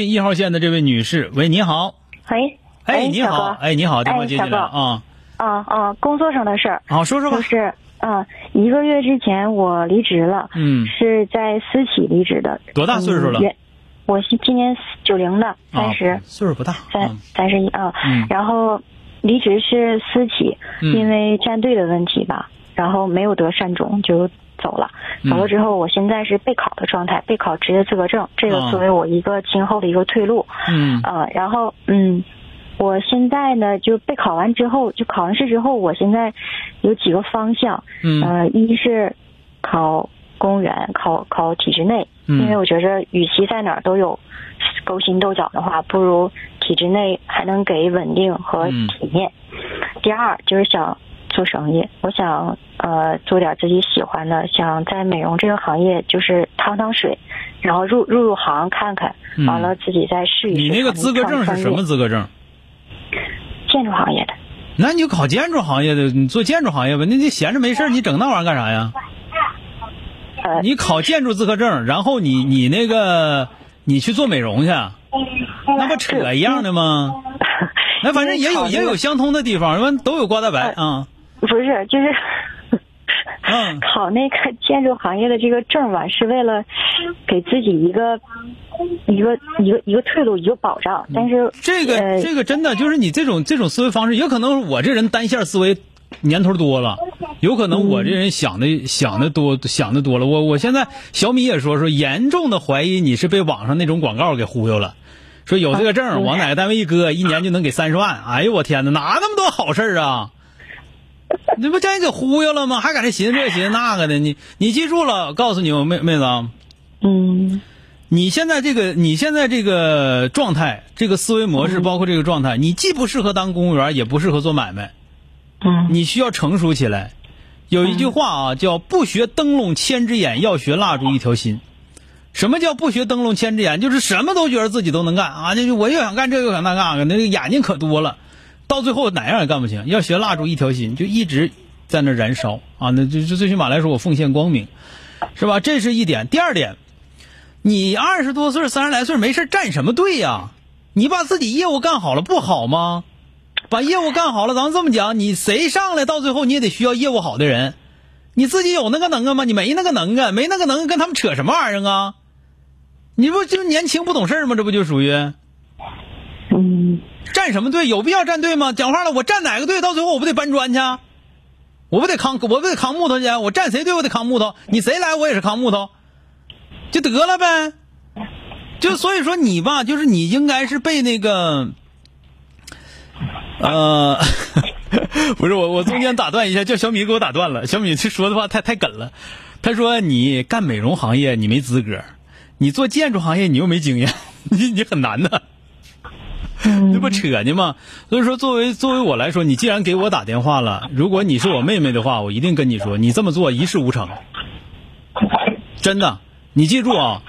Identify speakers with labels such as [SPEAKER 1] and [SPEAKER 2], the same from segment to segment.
[SPEAKER 1] 进一号线的这位女士，喂，你好，
[SPEAKER 2] 喂，
[SPEAKER 1] 哎，你好，哎，你好，电话接进来啊，
[SPEAKER 2] 啊啊，工作上的事儿，
[SPEAKER 1] 好，说说吧。
[SPEAKER 2] 就，是啊，一个月之前我离职了，
[SPEAKER 1] 嗯，
[SPEAKER 2] 是在私企离职的。
[SPEAKER 1] 多大岁数了
[SPEAKER 2] 嗯我是今年九零的，三
[SPEAKER 1] 啊
[SPEAKER 2] 十，
[SPEAKER 1] 岁数不大，
[SPEAKER 2] 三
[SPEAKER 1] 嗯
[SPEAKER 2] 三十一啊
[SPEAKER 1] 嗯。
[SPEAKER 2] 然后离职是私企，
[SPEAKER 1] 嗯。
[SPEAKER 2] 因为站队的问题吧，然后没有得善终就走了。
[SPEAKER 1] 嗯
[SPEAKER 2] 走了之后，我现在是备考的状态，备考职业资格证，这
[SPEAKER 1] 啊
[SPEAKER 2] 个作为我一个今后的一个退路。
[SPEAKER 1] 嗯
[SPEAKER 2] 呃，然后嗯，我现在呢就备考完之后，就考完试之后，我现在有几个方向，
[SPEAKER 1] 嗯
[SPEAKER 2] 呃，一是考公务员，考考体制内，
[SPEAKER 1] 嗯
[SPEAKER 2] 因为我觉着与其在哪儿都有勾心斗角的话，不如体制内还能给稳定和
[SPEAKER 1] 嗯
[SPEAKER 2] 体面。第二就是想做生意，我想呃做点自己喜欢的，想在美容这个行业就是趟趟水，然后入入入行看看，
[SPEAKER 1] 嗯
[SPEAKER 2] 完了自己再试一试。
[SPEAKER 1] 你那个资格证是什么？资格证？
[SPEAKER 2] 建筑行业的。
[SPEAKER 1] 那你就考建筑行业的，你做建筑行业吧，那你闲着没事儿你整那玩意儿干啥呀？
[SPEAKER 2] 呃，
[SPEAKER 1] 你考建筑资格证，然后你你那个你去做美容去，那不扯一样的吗？那反正也有也有相通的地方，完都有瓜大白啊，
[SPEAKER 2] 不是，就是
[SPEAKER 1] 嗯
[SPEAKER 2] 考那个建筑行业的这个证吧，是为了给自己一个一个一个一个退路，一个保障。但是
[SPEAKER 1] 这个
[SPEAKER 2] 呃
[SPEAKER 1] 这个真的就是你这种这种思维方式，也可能我这人单线思维年头多了，有可能我这人想的想的多想的多了。我我现在小米也说说，严重的怀疑你是被网上那种广告给忽悠了。说有这个证往哪个单位一搁，一年就能给三十万。哎呦我天哪，哪那么多好事儿啊？你不将人给忽悠了吗？还搁这寻思这寻思那个的？你你记住了，告诉你我妹妹子啊，
[SPEAKER 2] 嗯
[SPEAKER 1] 你现在这个，你现在这个状态，这个思维模式，包括这个状态，你既不适合当公务员，也不适合做买卖，
[SPEAKER 2] 嗯
[SPEAKER 1] 你需要成熟起来。有一句话啊，叫“不学灯笼千只眼，要学蜡烛一条心”。什么叫不学灯笼千只眼？就是什么都觉得自己都能干啊！就是我又想干这个，又想那干个，那个眼睛可多了，到最后哪样也干不清。要学蜡烛一条心，就一直在那燃烧啊！那就就最起码来说，我奉献光明，是吧？这是一点。第二点，你二十多岁、三十来岁没事站什么队呀？你把自己业务干好了不好吗？把业务干好了，咱们这么讲，你谁上来到最后你也得需要业务好的人。你自己有那个能耐吗？你没那个能耐，没那个能耐跟他们扯什么玩意儿啊？你不就年轻不懂事儿吗？这不就属于站什么队？有必要站队吗？讲话了，我站哪个队，到最后我不得搬砖去？我不得扛，我不得扛木头去？我站谁队，我得扛木头。你谁来，我也是扛木头，就得了呗。就所以说你吧，就是你应该是被那个，呃，不是我，我中间打断一下，叫小米给我打断了。小米这说的话太太梗了。他说你干美容行业你没资格，你做建筑行业你又没经验，你你很难的。这不扯呢吗？所以说，作为作为我来说，你既然给我打电话了，如果你是我妹妹的话，我一定跟你说，你这么做一事无成。真的，你记住啊，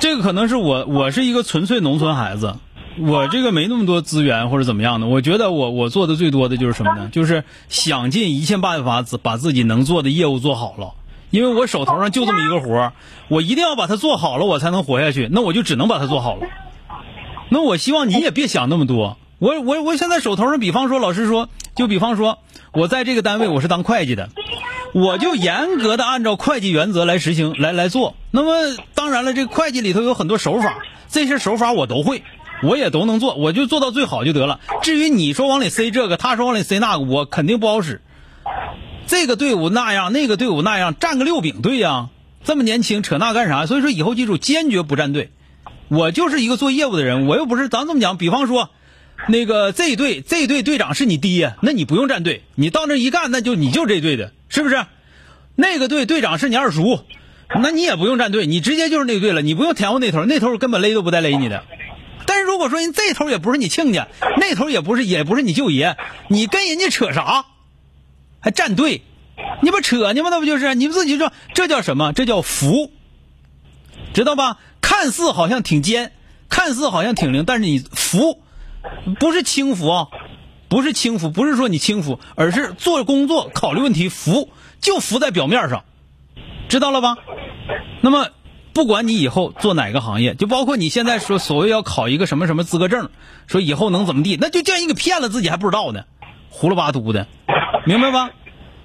[SPEAKER 1] 这个可能是我我是一个纯粹农村孩子，我这个没那么多资源或者怎么样的。我觉得我我做的最多的就是什么呢？就是想尽一切办法把自己能做的业务做好了。因为我手头上就这么一个活，我一定要把它做好了，我才能活下去。那我就只能把它做好了。那我希望你也别想那么多。我我我现在手头上，比方说，老师说，就比方说，我在这个单位我是当会计的，我就严格的按照会计原则来实行来来做。那么当然了，这会计里头有很多手法，这些手法我都会，我也都能做，我就做到最好就得了。至于你说往里塞这个，他说往里塞那个，我肯定不好使。这个队伍那样，那个队伍那样，站个六饼队呀、这么年轻扯那干啥？所以说以后记住，坚决不站队。我就是一个做业务的人，我又不是咱这么讲。比方说，那个这队这队队长是你爹，那你不用站队，你到那一干，那就你就这队的，是不是？那个队队长是你二叔，那你也不用站队，你直接就是那队了，你不用填我那头，那头根本勒都不带勒你的。但是如果说人这头也不是你亲家，那头也不是也不是你舅爷，你跟人家扯啥？还站队？你不扯呢吗？那不就是你们自己说这叫什么？这叫服，知道吧？看似好像挺尖，看似好像挺灵，但是你服，不是轻浮啊，不是轻浮，不是说你轻浮，而是做工作考虑问题服，就服在表面上，知道了吧？那么。不管你以后做哪个行业，就包括你现在说所谓要考一个什么什么资格证，说以后能怎么地，那就叫人给骗了，自己还不知道呢，胡了巴嘟的，明白吧？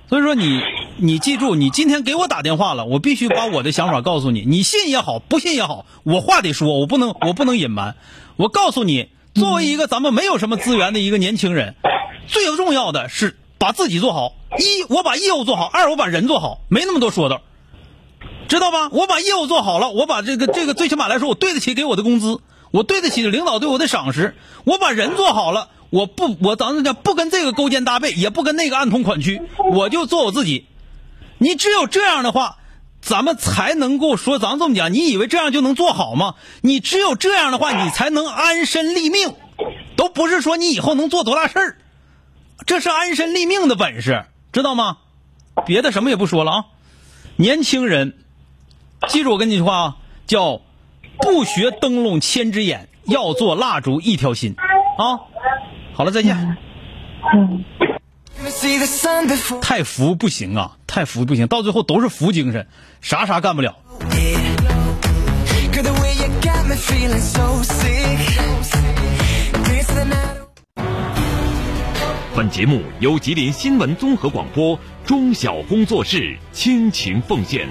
[SPEAKER 1] 所以说你你记住，你今天给我打电话了，我必须把我的想法告诉你，你信也好，不信也好，我话得说，我不能我不能隐瞒。我告诉你，作为一个咱们没有什么资源的一个年轻人，最重要的是把自己做好。一，我把业务做好；二，我把人做好，没那么多说道。知道吧？我把业务做好了，我把这个这个最起码来说，我对得起给我的工资，我对得起领导对我的赏识。我把人做好了，我不我咱们讲不跟这个勾肩搭背，也不跟那个暗通款曲，我就做我自己。你只有这样的话，咱们才能够说，咱们这么讲，你以为这样就能做好吗？你只有这样的话，你才能安身立命，都不是说你以后能做多大事儿，这是安身立命的本事，知道吗？别的什么也不说了啊，年轻人。记住我跟你说话啊，叫不学灯笼千只眼，要做蜡烛一条心啊！好了，再见。嗯。太服不行啊，太服不行，到最后都是服精神，啥啥干不了。
[SPEAKER 3] 本节目由吉林新闻综合广播中小工作室倾情奉献。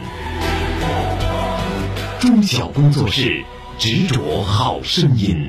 [SPEAKER 3] 中小工作室，执着好声音。